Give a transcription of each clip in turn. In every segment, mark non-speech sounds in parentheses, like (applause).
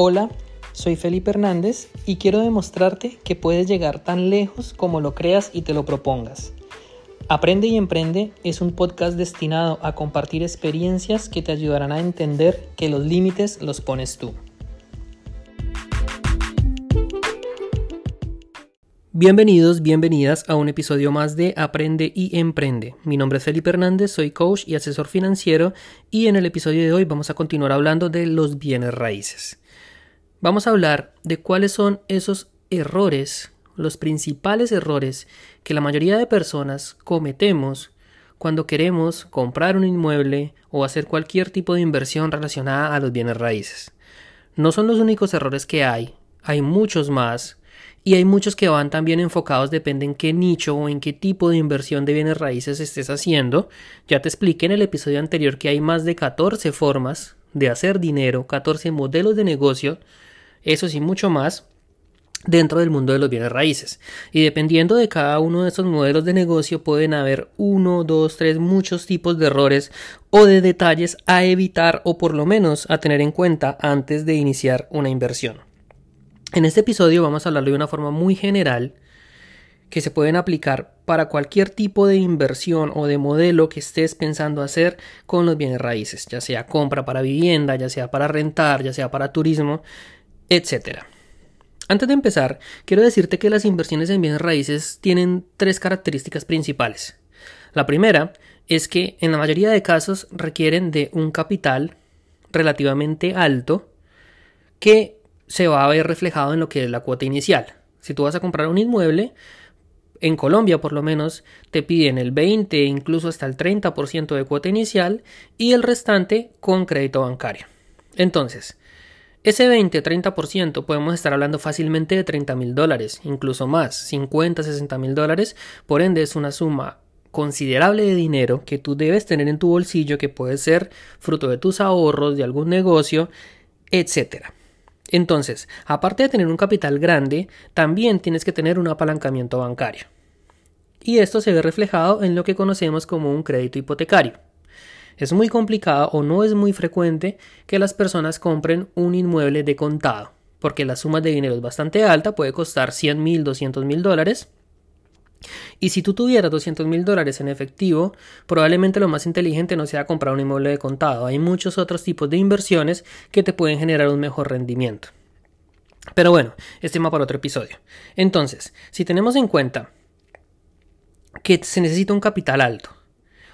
Hola, soy Felipe Hernández y quiero demostrarte que puedes llegar tan lejos como lo creas y te lo propongas. Aprende y Emprende es un podcast destinado a compartir experiencias que te ayudarán a entender que los límites los pones tú. Bienvenidos, bienvenidas a un episodio más de Aprende y Emprende. Mi nombre es Felipe Hernández, soy coach y asesor financiero y en el episodio de hoy vamos a continuar hablando de los bienes raíces. Vamos a hablar de cuáles son esos errores, los principales errores que la mayoría de personas cometemos cuando queremos comprar un inmueble o hacer cualquier tipo de inversión relacionada a los bienes raíces. No son los únicos errores que hay, hay muchos más y hay muchos que van también enfocados, depende en qué nicho o en qué tipo de inversión de bienes raíces estés haciendo. Ya te expliqué en el episodio anterior que hay más de 14 formas de hacer dinero, 14 modelos de negocio, eso sí, mucho más dentro del mundo de los bienes raíces. Y dependiendo de cada uno de esos modelos de negocio pueden haber uno, dos, tres, muchos tipos de errores o de detalles a evitar o por lo menos a tener en cuenta antes de iniciar una inversión. En este episodio vamos a hablarlo de una forma muy general que se pueden aplicar para cualquier tipo de inversión o de modelo que estés pensando hacer con los bienes raíces, ya sea compra para vivienda, ya sea para rentar, ya sea para turismo, etc. Antes de empezar, quiero decirte que las inversiones en bienes raíces tienen tres características principales. La primera es que en la mayoría de casos requieren de un capital relativamente alto que se va a ver reflejado en lo que es la cuota inicial. Si tú vas a comprar un inmueble, en Colombia por lo menos te piden el 20 incluso hasta el 30% de cuota inicial y el restante con crédito bancario. Entonces, ese 20-30% podemos estar hablando fácilmente de 30 mil dólares, incluso más, 50, 60 mil dólares, por ende es una suma considerable de dinero que tú debes tener en tu bolsillo que puede ser fruto de tus ahorros, de algún negocio, etcétera. Entonces, aparte de tener un capital grande, también tienes que tener un apalancamiento bancario. Y esto se ve reflejado en lo que conocemos como un crédito hipotecario. Es muy complicado o no es muy frecuente que las personas compren un inmueble de contado, porque la suma de dinero es bastante alta, puede costar 100 mil, 200 mil dólares, y si tú tuvieras 200 mil dólares en efectivo, probablemente lo más inteligente no sea comprar un inmueble de contado. Hay muchos otros tipos de inversiones que te pueden generar un mejor rendimiento. Pero bueno, este tema para otro episodio. Entonces, si tenemos en cuenta que se necesita un capital alto,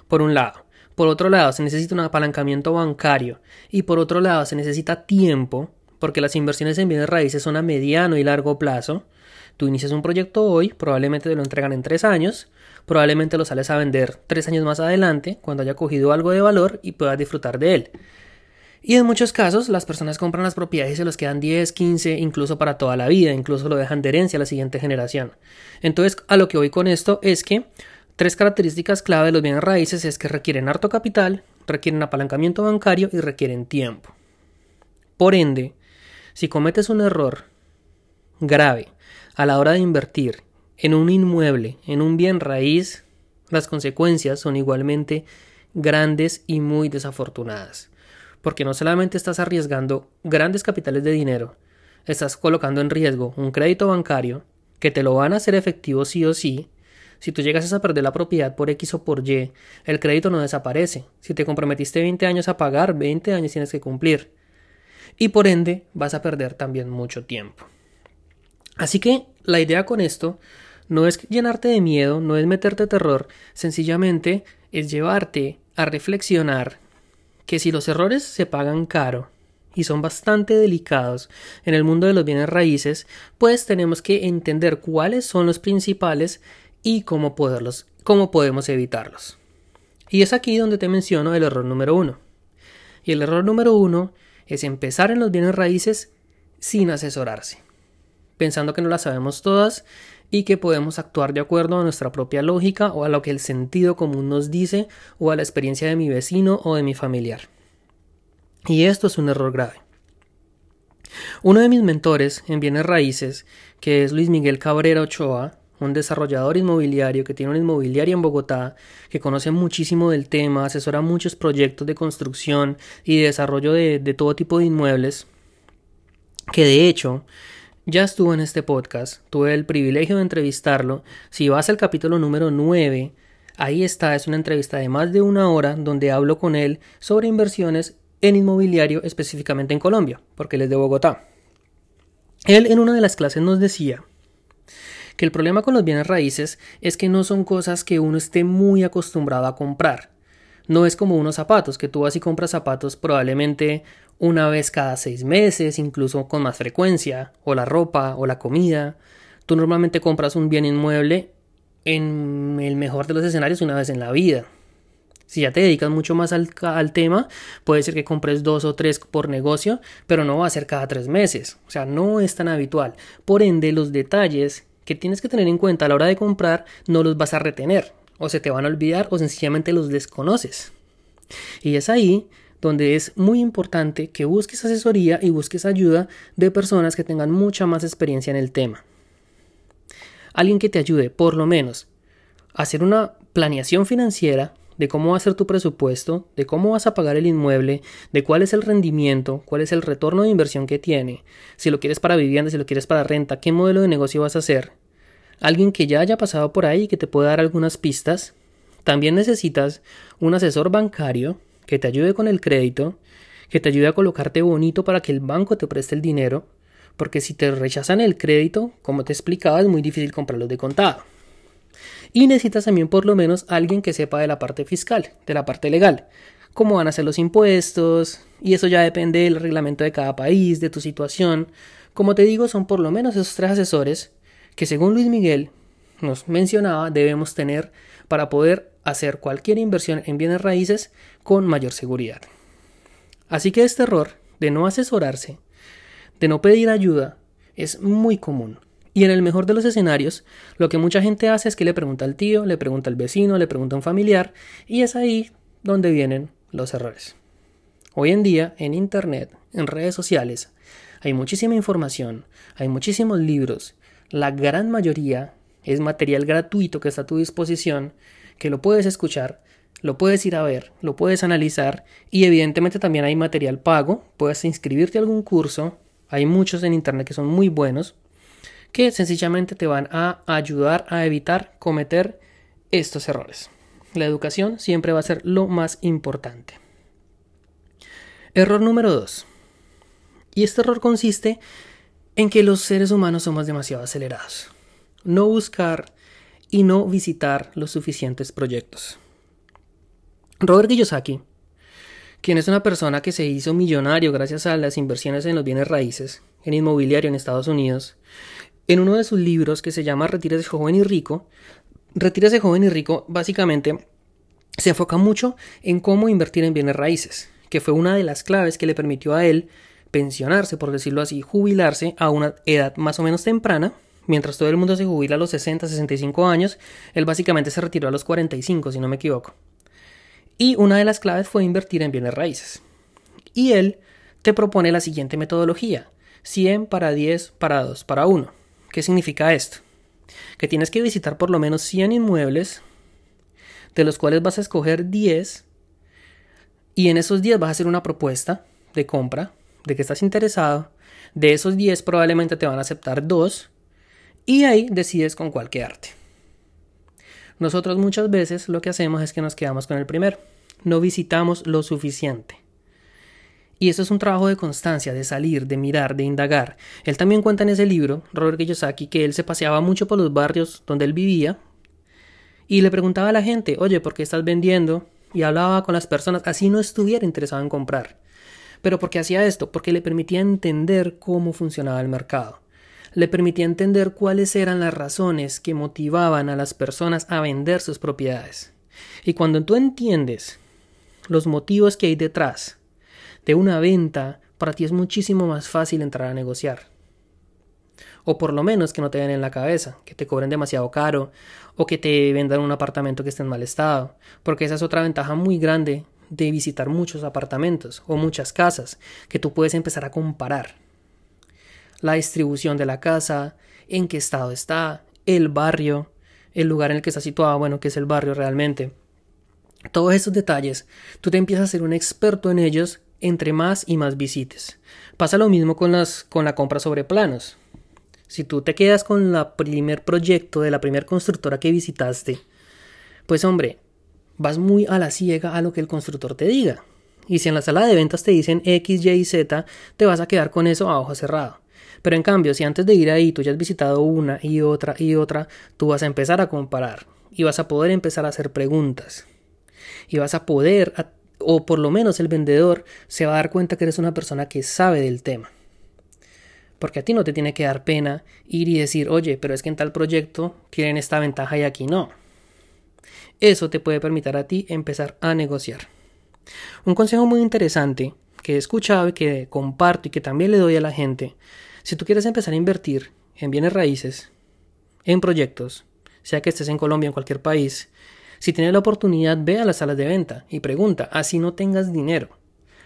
por un lado, por otro lado se necesita un apalancamiento bancario y por otro lado se necesita tiempo, porque las inversiones en bienes raíces son a mediano y largo plazo, Tú inicias un proyecto hoy, probablemente te lo entregan en tres años, probablemente lo sales a vender tres años más adelante, cuando haya cogido algo de valor y puedas disfrutar de él. Y en muchos casos las personas compran las propiedades y se los quedan 10, 15, incluso para toda la vida, incluso lo dejan de herencia a la siguiente generación. Entonces, a lo que voy con esto es que tres características clave de los bienes raíces es que requieren harto capital, requieren apalancamiento bancario y requieren tiempo. Por ende, si cometes un error grave a la hora de invertir en un inmueble, en un bien raíz, las consecuencias son igualmente grandes y muy desafortunadas. Porque no solamente estás arriesgando grandes capitales de dinero, estás colocando en riesgo un crédito bancario que te lo van a hacer efectivo sí o sí. Si tú llegas a perder la propiedad por X o por Y, el crédito no desaparece. Si te comprometiste 20 años a pagar, 20 años tienes que cumplir. Y por ende vas a perder también mucho tiempo. Así que la idea con esto no es llenarte de miedo, no es meterte terror, sencillamente es llevarte a reflexionar que si los errores se pagan caro y son bastante delicados en el mundo de los bienes raíces, pues tenemos que entender cuáles son los principales y cómo poderlos, cómo podemos evitarlos. Y es aquí donde te menciono el error número uno. Y el error número uno es empezar en los bienes raíces sin asesorarse pensando que no las sabemos todas y que podemos actuar de acuerdo a nuestra propia lógica o a lo que el sentido común nos dice o a la experiencia de mi vecino o de mi familiar. Y esto es un error grave. Uno de mis mentores en bienes raíces, que es Luis Miguel Cabrera Ochoa, un desarrollador inmobiliario que tiene una inmobiliaria en Bogotá, que conoce muchísimo del tema, asesora muchos proyectos de construcción y de desarrollo de, de todo tipo de inmuebles, que de hecho ya estuvo en este podcast, tuve el privilegio de entrevistarlo. Si vas al capítulo número 9, ahí está, es una entrevista de más de una hora donde hablo con él sobre inversiones en inmobiliario, específicamente en Colombia, porque él es de Bogotá. Él en una de las clases nos decía que el problema con los bienes raíces es que no son cosas que uno esté muy acostumbrado a comprar. No es como unos zapatos, que tú vas y compras zapatos probablemente una vez cada seis meses, incluso con más frecuencia, o la ropa, o la comida. Tú normalmente compras un bien inmueble en el mejor de los escenarios una vez en la vida. Si ya te dedicas mucho más al, al, tema, puede ser que compres dos o tres por negocio, pero no va a ser cada tres meses. O sea, no es tan habitual. Por ende, los detalles que tienes que tener en cuenta a la hora de comprar no los vas a retener. O se te van a olvidar o sencillamente los desconoces. Y es ahí donde es muy importante que busques asesoría y busques ayuda de personas que tengan mucha más experiencia en el tema. Alguien que te ayude, por lo menos, a hacer una planeación financiera de cómo va a ser tu presupuesto, de cómo vas a pagar el inmueble, de cuál es el rendimiento, cuál es el retorno de inversión que tiene, si lo quieres para vivienda, si lo quieres para renta, qué modelo de negocio vas a hacer. Alguien que ya haya pasado por ahí y que te pueda dar algunas pistas. También necesitas un asesor bancario que te ayude con el crédito, que te ayude a colocarte bonito para que el banco te preste el dinero, porque si te rechazan el crédito, como te explicaba, es muy difícil comprarlos de contado. Y necesitas también por lo menos alguien que sepa de la parte fiscal, de la parte legal, cómo van a ser los impuestos, y eso ya depende del reglamento de cada país, de tu situación. Como te digo, son por lo menos esos tres asesores que según Luis Miguel nos mencionaba debemos tener para poder hacer cualquier inversión en bienes raíces con mayor seguridad. Así que este error de no asesorarse, de no pedir ayuda, es muy común. Y en el mejor de los escenarios, lo que mucha gente hace es que le pregunta al tío, le pregunta al vecino, le pregunta a un familiar, y es ahí donde vienen los errores. Hoy en día, en Internet, en redes sociales, hay muchísima información, hay muchísimos libros, la gran mayoría es material gratuito que está a tu disposición, que lo puedes escuchar, lo puedes ir a ver, lo puedes analizar y evidentemente también hay material pago, puedes inscribirte a algún curso, hay muchos en Internet que son muy buenos, que sencillamente te van a ayudar a evitar cometer estos errores. La educación siempre va a ser lo más importante. Error número 2. Y este error consiste en que los seres humanos somos demasiado acelerados. No buscar y no visitar los suficientes proyectos. Robert Kiyosaki, quien es una persona que se hizo millonario gracias a las inversiones en los bienes raíces, en inmobiliario en Estados Unidos, en uno de sus libros que se llama Retírese joven y rico, Retírese joven y rico básicamente se enfoca mucho en cómo invertir en bienes raíces, que fue una de las claves que le permitió a él pensionarse, por decirlo así, jubilarse a una edad más o menos temprana, mientras todo el mundo se jubila a los 60, 65 años, él básicamente se retiró a los 45, si no me equivoco. Y una de las claves fue invertir en bienes raíces. Y él te propone la siguiente metodología, 100 para 10 para 2 para 1. ¿Qué significa esto? Que tienes que visitar por lo menos 100 inmuebles, de los cuales vas a escoger 10, y en esos 10 vas a hacer una propuesta de compra, de que estás interesado. De esos 10 probablemente te van a aceptar 2, y ahí decides con cuál quedarte. Nosotros muchas veces lo que hacemos es que nos quedamos con el primero. No visitamos lo suficiente. Y eso es un trabajo de constancia, de salir, de mirar, de indagar. Él también cuenta en ese libro, Robert Kiyosaki, que él se paseaba mucho por los barrios donde él vivía y le preguntaba a la gente, oye, ¿por qué estás vendiendo? Y hablaba con las personas, así no estuviera interesado en comprar. Pero ¿por qué hacía esto? Porque le permitía entender cómo funcionaba el mercado. Le permitía entender cuáles eran las razones que motivaban a las personas a vender sus propiedades. Y cuando tú entiendes los motivos que hay detrás, de una venta, para ti es muchísimo más fácil entrar a negociar. O por lo menos que no te den en la cabeza, que te cobren demasiado caro, o que te vendan un apartamento que esté en mal estado, porque esa es otra ventaja muy grande de visitar muchos apartamentos o muchas casas, que tú puedes empezar a comparar. La distribución de la casa, en qué estado está, el barrio, el lugar en el que está situado, bueno, que es el barrio realmente. Todos esos detalles, tú te empiezas a ser un experto en ellos entre más y más visites. Pasa lo mismo con, las, con la compra sobre planos. Si tú te quedas con el primer proyecto de la primera constructora que visitaste, pues hombre, vas muy a la ciega a lo que el constructor te diga. Y si en la sala de ventas te dicen X, Y y Z, te vas a quedar con eso a ojo cerrado. Pero en cambio, si antes de ir ahí tú ya has visitado una y otra y otra, tú vas a empezar a comparar y vas a poder empezar a hacer preguntas. Y vas a poder, o por lo menos el vendedor se va a dar cuenta que eres una persona que sabe del tema. Porque a ti no te tiene que dar pena ir y decir, oye, pero es que en tal proyecto tienen esta ventaja y aquí no. Eso te puede permitir a ti empezar a negociar. Un consejo muy interesante que he escuchado y que comparto y que también le doy a la gente, si tú quieres empezar a invertir en bienes raíces, en proyectos, sea que estés en Colombia en cualquier país, si tienes la oportunidad, ve a las salas de venta y pregunta, así no tengas dinero,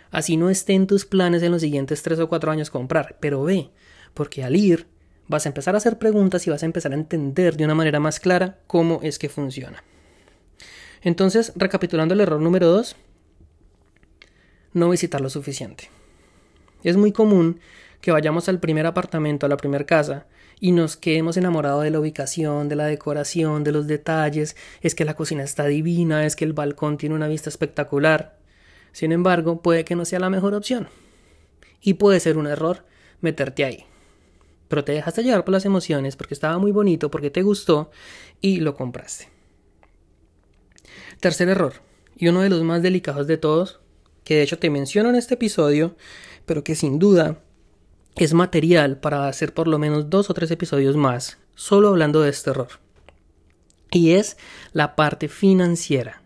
así no esté en tus planes en los siguientes tres o cuatro años comprar, pero ve, porque al ir vas a empezar a hacer preguntas y vas a empezar a entender de una manera más clara cómo es que funciona. Entonces, recapitulando el error número 2, no visitar lo suficiente. Es muy común que vayamos al primer apartamento, a la primera casa, y nos quedemos enamorados de la ubicación, de la decoración, de los detalles, es que la cocina está divina, es que el balcón tiene una vista espectacular. Sin embargo, puede que no sea la mejor opción. Y puede ser un error meterte ahí. Pero te dejaste llevar por las emociones porque estaba muy bonito, porque te gustó y lo compraste. Tercer error, y uno de los más delicados de todos, que de hecho te menciono en este episodio, pero que sin duda es material para hacer por lo menos dos o tres episodios más, solo hablando de este error. Y es la parte financiera.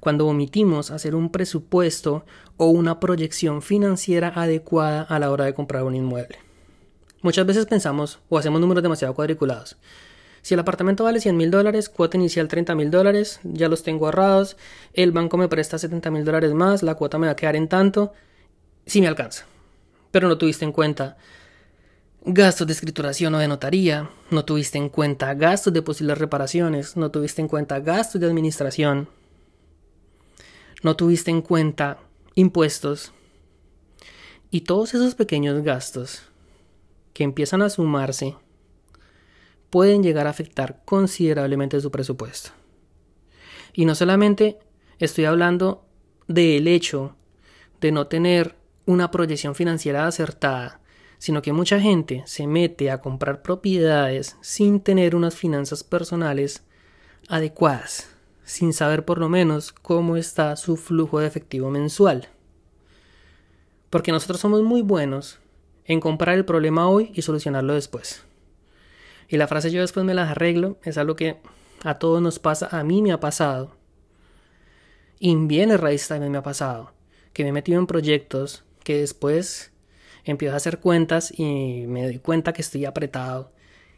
Cuando omitimos hacer un presupuesto o una proyección financiera adecuada a la hora de comprar un inmueble. Muchas veces pensamos o hacemos números demasiado cuadriculados. Si el apartamento vale 100 mil dólares, cuota inicial 30 mil dólares, ya los tengo ahorrados, el banco me presta 70 mil dólares más, la cuota me va a quedar en tanto, si me alcanza. Pero no tuviste en cuenta gastos de escrituración o de notaría, no tuviste en cuenta gastos de posibles reparaciones, no tuviste en cuenta gastos de administración, no tuviste en cuenta impuestos y todos esos pequeños gastos que empiezan a sumarse pueden llegar a afectar considerablemente su presupuesto. Y no solamente estoy hablando del hecho de no tener una proyección financiera acertada, sino que mucha gente se mete a comprar propiedades sin tener unas finanzas personales adecuadas, sin saber por lo menos cómo está su flujo de efectivo mensual. Porque nosotros somos muy buenos en comprar el problema hoy y solucionarlo después. Y la frase yo después me las arreglo es algo que a todos nos pasa, a mí me ha pasado. Y en bienes raíces también me ha pasado. Que me he metido en proyectos después empiezo a hacer cuentas y me doy cuenta que estoy apretado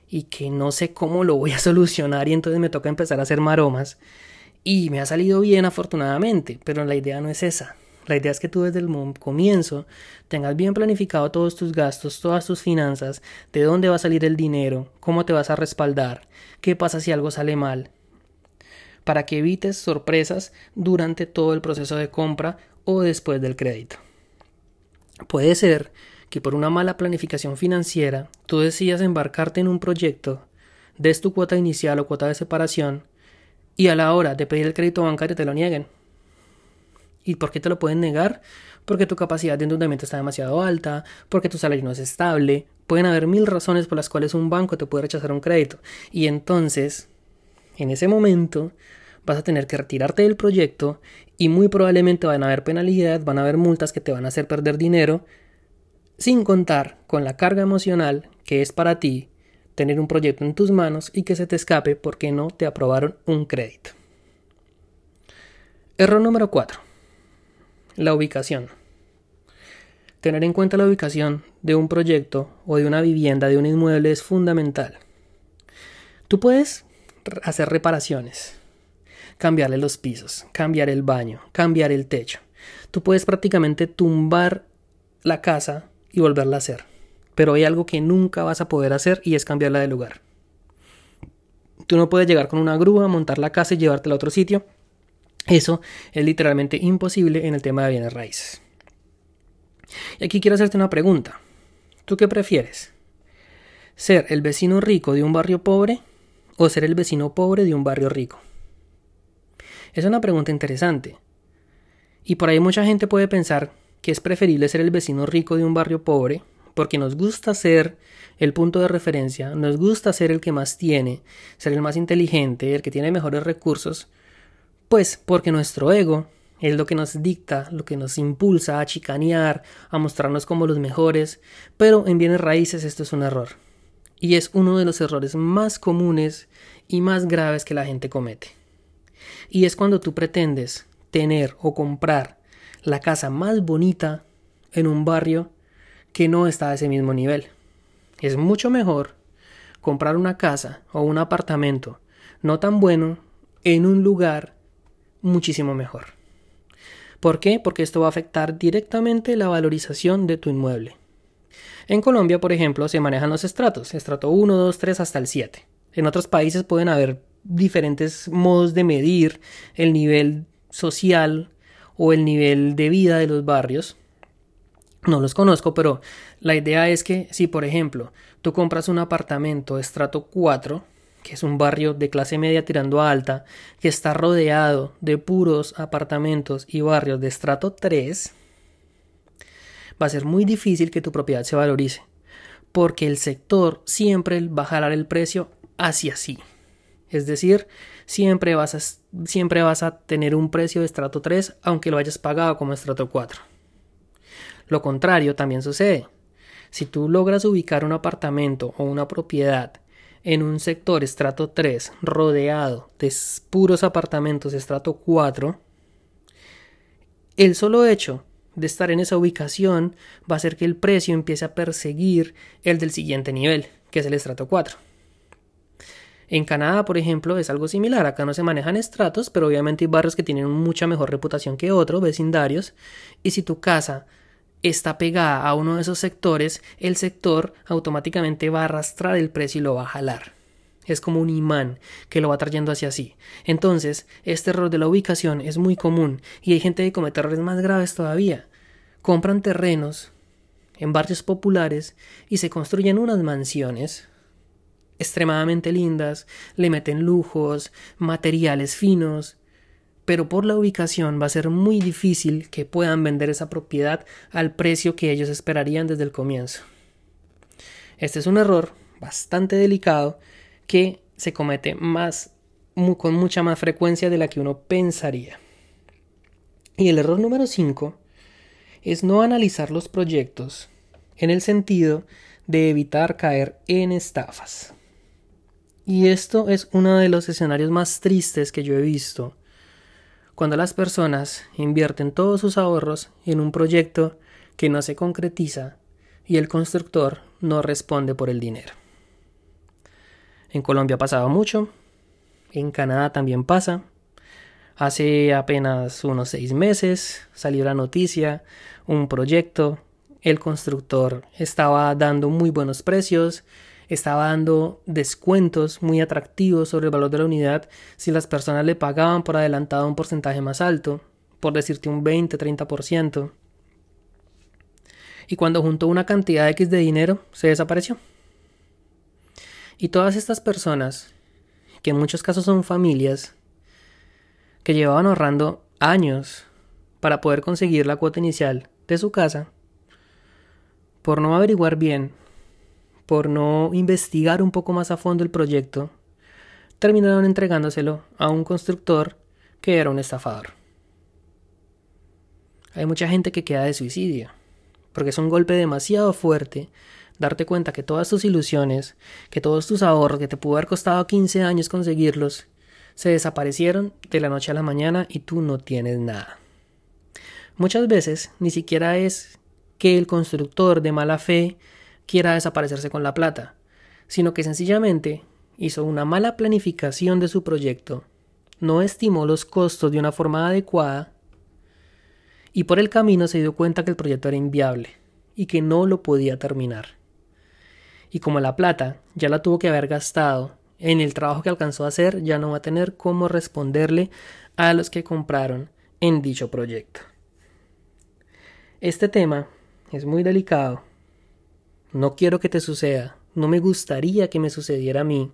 y que no sé cómo lo voy a (laughs) solucionar y entonces me toca empezar a hacer maromas. Y me ha salido bien afortunadamente, pero la idea no es esa. La idea es que tú desde el comienzo tengas bien planificado todos tus gastos, todas tus finanzas, de dónde va a salir el dinero, cómo te vas a respaldar, qué pasa si algo sale mal, para que evites sorpresas durante todo el proceso de compra o después del crédito. Puede ser que por una mala planificación financiera tú decidas embarcarte en un proyecto, des tu cuota inicial o cuota de separación, y a la hora de pedir el crédito bancario te lo nieguen ¿Y por qué te lo pueden negar? Porque tu capacidad de endeudamiento está demasiado alta, porque tu salario no es estable. Pueden haber mil razones por las cuales un banco te puede rechazar un crédito. Y entonces, en ese momento, vas a tener que retirarte del proyecto y muy probablemente van a haber penalidades, van a haber multas que te van a hacer perder dinero, sin contar con la carga emocional que es para ti tener un proyecto en tus manos y que se te escape porque no te aprobaron un crédito. Error número 4 la ubicación. Tener en cuenta la ubicación de un proyecto o de una vivienda, de un inmueble, es fundamental. Tú puedes hacer reparaciones, cambiarle los pisos, cambiar el baño, cambiar el techo. Tú puedes prácticamente tumbar la casa y volverla a hacer. Pero hay algo que nunca vas a poder hacer y es cambiarla de lugar. Tú no puedes llegar con una grúa, montar la casa y llevártela a otro sitio eso es literalmente imposible en el tema de bienes raíces. Y aquí quiero hacerte una pregunta. ¿Tú qué prefieres? ¿Ser el vecino rico de un barrio pobre o ser el vecino pobre de un barrio rico? Es una pregunta interesante. Y por ahí mucha gente puede pensar que es preferible ser el vecino rico de un barrio pobre porque nos gusta ser el punto de referencia, nos gusta ser el que más tiene, ser el más inteligente, el que tiene mejores recursos, pues porque nuestro ego es lo que nos dicta, lo que nos impulsa a chicanear, a mostrarnos como los mejores, pero en bienes raíces esto es un error. Y es uno de los errores más comunes y más graves que la gente comete. Y es cuando tú pretendes tener o comprar la casa más bonita en un barrio que no está a ese mismo nivel. Es mucho mejor comprar una casa o un apartamento no tan bueno en un lugar muchísimo mejor. ¿Por qué? Porque esto va a afectar directamente la valorización de tu inmueble. En Colombia, por ejemplo, se manejan los estratos, estrato 1, 2, 3 hasta el 7. En otros países pueden haber diferentes modos de medir el nivel social o el nivel de vida de los barrios. No los conozco, pero la idea es que si, por ejemplo, tú compras un apartamento estrato 4, que es un barrio de clase media tirando a alta, que está rodeado de puros apartamentos y barrios de estrato 3, va a ser muy difícil que tu propiedad se valorice, porque el sector siempre va a jalar el precio hacia sí. Es decir, siempre vas a, siempre vas a tener un precio de estrato 3 aunque lo hayas pagado como estrato 4. Lo contrario también sucede. Si tú logras ubicar un apartamento o una propiedad en un sector estrato 3 rodeado de puros apartamentos estrato 4, el solo hecho de estar en esa ubicación va a hacer que el precio empiece a perseguir el del siguiente nivel, que es el estrato 4. En Canadá, por ejemplo, es algo similar. Acá no se manejan estratos, pero obviamente hay barrios que tienen mucha mejor reputación que otros, vecindarios. Y si tu casa está pegada a uno de esos sectores, el sector automáticamente va a arrastrar el precio y lo va a jalar. Es como un imán que lo va trayendo hacia sí. Entonces, este error de la ubicación es muy común y hay gente que comete errores más graves todavía. Compran terrenos en barrios populares y se construyen unas mansiones extremadamente lindas, le meten lujos, materiales finos, pero por la ubicación va a ser muy difícil que puedan vender esa propiedad al precio que ellos esperarían desde el comienzo. Este es un error bastante delicado que se comete más con mucha más frecuencia de la que uno pensaría. Y el error número 5 es no analizar los proyectos en el sentido de evitar caer en estafas. Y esto es uno de los escenarios más tristes que yo he visto cuando las personas invierten todos sus ahorros en un proyecto que no se concretiza y el constructor no responde por el dinero. En Colombia ha pasado mucho, en Canadá también pasa. Hace apenas unos seis meses salió la noticia, un proyecto, el constructor estaba dando muy buenos precios, estaba dando descuentos muy atractivos sobre el valor de la unidad si las personas le pagaban por adelantado un porcentaje más alto, por decirte un 20-30%. Y cuando juntó una cantidad X de dinero, se desapareció. Y todas estas personas, que en muchos casos son familias, que llevaban ahorrando años para poder conseguir la cuota inicial de su casa, por no averiguar bien por no investigar un poco más a fondo el proyecto, terminaron entregándoselo a un constructor que era un estafador. Hay mucha gente que queda de suicidio, porque es un golpe demasiado fuerte darte cuenta que todas tus ilusiones, que todos tus ahorros, que te pudo haber costado 15 años conseguirlos, se desaparecieron de la noche a la mañana y tú no tienes nada. Muchas veces ni siquiera es que el constructor de mala fe quiera desaparecerse con la plata, sino que sencillamente hizo una mala planificación de su proyecto, no estimó los costos de una forma adecuada y por el camino se dio cuenta que el proyecto era inviable y que no lo podía terminar. Y como la plata ya la tuvo que haber gastado en el trabajo que alcanzó a hacer, ya no va a tener cómo responderle a los que compraron en dicho proyecto. Este tema es muy delicado. No quiero que te suceda. No me gustaría que me sucediera a mí.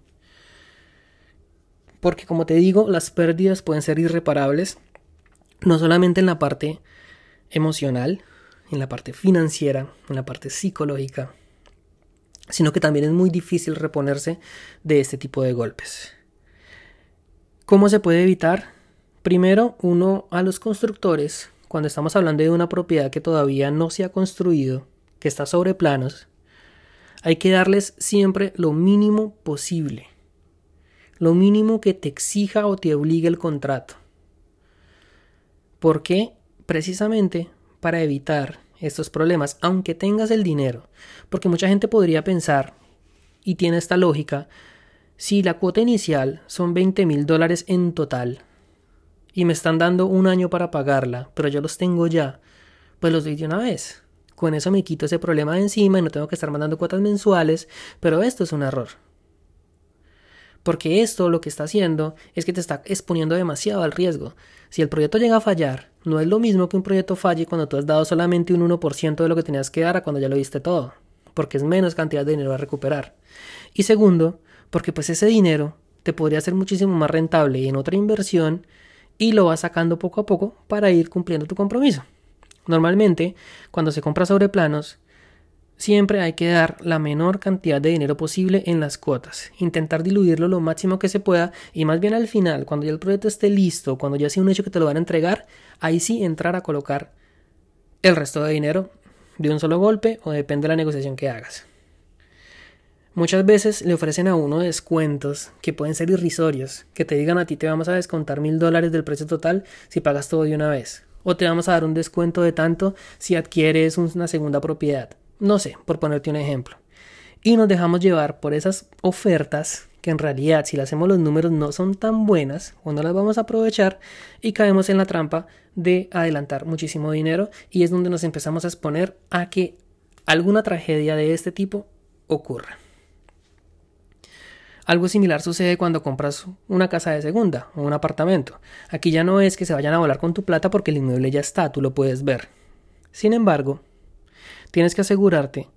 Porque como te digo, las pérdidas pueden ser irreparables, no solamente en la parte emocional, en la parte financiera, en la parte psicológica, sino que también es muy difícil reponerse de este tipo de golpes. ¿Cómo se puede evitar? Primero, uno a los constructores, cuando estamos hablando de una propiedad que todavía no se ha construido, que está sobre planos, hay que darles siempre lo mínimo posible, lo mínimo que te exija o te obligue el contrato. ¿Por qué? Precisamente para evitar estos problemas, aunque tengas el dinero. Porque mucha gente podría pensar, y tiene esta lógica, si la cuota inicial son 20 mil dólares en total, y me están dando un año para pagarla, pero yo los tengo ya, pues los doy de una vez. Con eso me quito ese problema de encima y no tengo que estar mandando cuotas mensuales, pero esto es un error. Porque esto lo que está haciendo es que te está exponiendo demasiado al riesgo. Si el proyecto llega a fallar, no es lo mismo que un proyecto falle cuando tú has dado solamente un 1% de lo que tenías que dar a cuando ya lo diste todo, porque es menos cantidad de dinero a recuperar. Y segundo, porque pues ese dinero te podría ser muchísimo más rentable en otra inversión y lo vas sacando poco a poco para ir cumpliendo tu compromiso. Normalmente, cuando se compra sobre planos, Siempre hay que dar la menor cantidad de dinero posible en las cuotas, intentar diluirlo lo máximo que se pueda y más bien al final, cuando ya el proyecto esté listo, cuando ya sea un hecho que te lo van a entregar, ahí sí entrar a colocar el resto de dinero de un solo golpe o depende de la negociación que hagas. Muchas veces le ofrecen a uno descuentos que pueden ser irrisorios, que te digan a ti te vamos a descontar mil dólares del precio total si pagas todo de una vez, o te vamos a dar un descuento de tanto si adquieres una segunda propiedad. No sé, por ponerte un ejemplo. Y nos dejamos llevar por esas ofertas que en realidad si le hacemos los números no son tan buenas o no las vamos a aprovechar y caemos en la trampa de adelantar muchísimo dinero y es donde nos empezamos a exponer a que alguna tragedia de este tipo ocurra. Algo similar sucede cuando compras una casa de segunda o un apartamento. Aquí ya no es que se vayan a volar con tu plata porque el inmueble ya está, tú lo puedes ver. Sin embargo, Tienes que asegurarte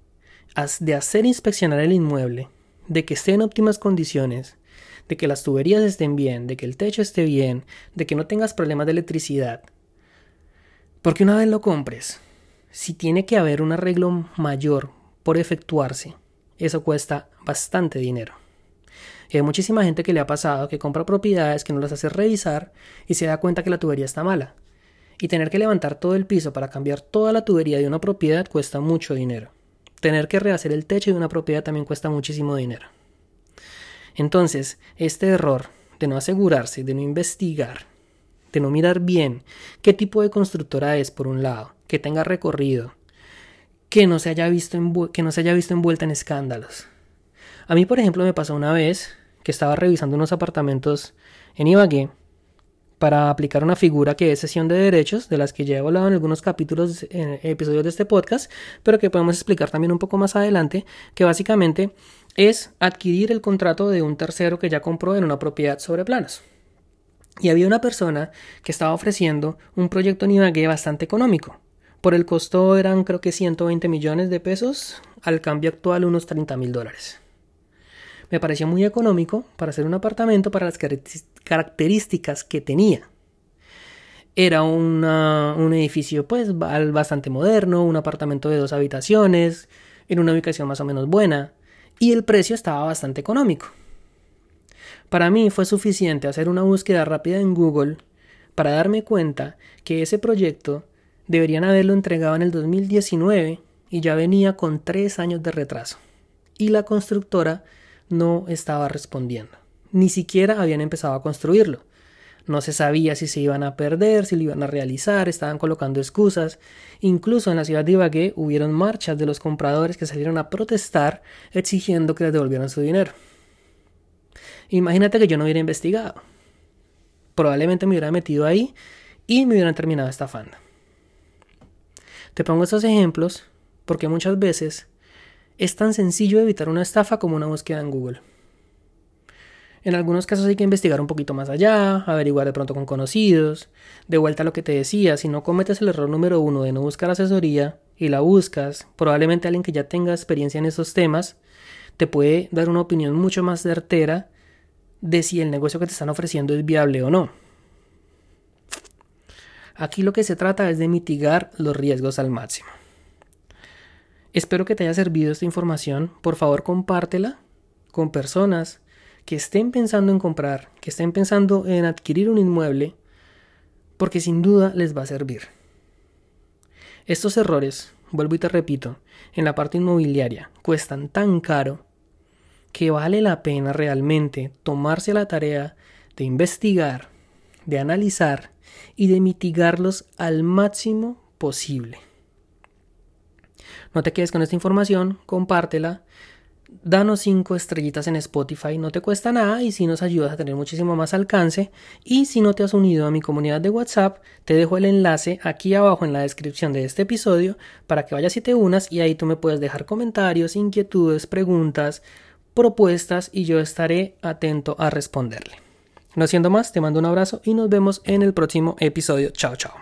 de hacer inspeccionar el inmueble, de que esté en óptimas condiciones, de que las tuberías estén bien, de que el techo esté bien, de que no tengas problemas de electricidad. Porque una vez lo compres, si tiene que haber un arreglo mayor por efectuarse, eso cuesta bastante dinero. Y hay muchísima gente que le ha pasado que compra propiedades que no las hace revisar y se da cuenta que la tubería está mala y tener que levantar todo el piso para cambiar toda la tubería de una propiedad cuesta mucho dinero. Tener que rehacer el techo de una propiedad también cuesta muchísimo dinero. Entonces, este error de no asegurarse, de no investigar, de no mirar bien qué tipo de constructora es por un lado, que tenga recorrido, que no se haya visto, que no se haya visto envuelta en escándalos. A mí, por ejemplo, me pasó una vez que estaba revisando unos apartamentos en Ibagué para aplicar una figura que es sesión de derechos, de las que ya he hablado en algunos capítulos, episodios de este podcast, pero que podemos explicar también un poco más adelante, que básicamente es adquirir el contrato de un tercero que ya compró en una propiedad sobre planos. Y había una persona que estaba ofreciendo un proyecto en Ibagué bastante económico. Por el costo eran creo que 120 millones de pesos, al cambio actual unos 30 mil dólares. Me pareció muy económico para hacer un apartamento para las características que tenía. Era un edificio pues bastante moderno, un apartamento de dos habitaciones, en una ubicación más o menos buena, y el precio estaba bastante económico. Para mí fue suficiente hacer una búsqueda rápida en Google para darme cuenta que ese proyecto deberían haberlo entregado en el 2019 y ya venía con tres años de retraso. Y la constructora no estaba respondiendo. Ni siquiera habían empezado a construirlo. No se sabía si se iban a perder, si lo iban a realizar, estaban colocando excusas. Incluso en la ciudad de Ibagué hubieron marchas de los compradores que salieron a protestar exigiendo que les devolvieran su dinero. Imagínate que yo no hubiera investigado. Probablemente me hubiera metido ahí y me hubieran terminado estafando. Te pongo estos ejemplos porque muchas veces es tan sencillo evitar una estafa como una búsqueda en Google. En algunos casos hay que investigar un poquito más allá, averiguar de pronto con conocidos. De vuelta a lo que te decía, si no cometes el error número uno de no buscar asesoría y la buscas, probablemente alguien que ya tenga experiencia en esos temas te puede dar una opinión mucho más certera de si el negocio que te están ofreciendo es viable o no. Aquí lo que se trata es de mitigar los riesgos al máximo. Espero que te haya servido esta información. Por favor, compártela con personas que estén pensando en comprar, que estén pensando en adquirir un inmueble, porque sin duda les va a servir. Estos errores, vuelvo y te repito, en la parte inmobiliaria cuestan tan caro que vale la pena realmente tomarse la tarea de investigar, de analizar y de mitigarlos al máximo posible. No te quedes con esta información, compártela, danos 5 estrellitas en Spotify, no te cuesta nada y si nos ayudas a tener muchísimo más alcance. Y si no te has unido a mi comunidad de WhatsApp, te dejo el enlace aquí abajo en la descripción de este episodio para que vayas y te unas y ahí tú me puedes dejar comentarios, inquietudes, preguntas, propuestas y yo estaré atento a responderle. No siendo más, te mando un abrazo y nos vemos en el próximo episodio. Chao, chao.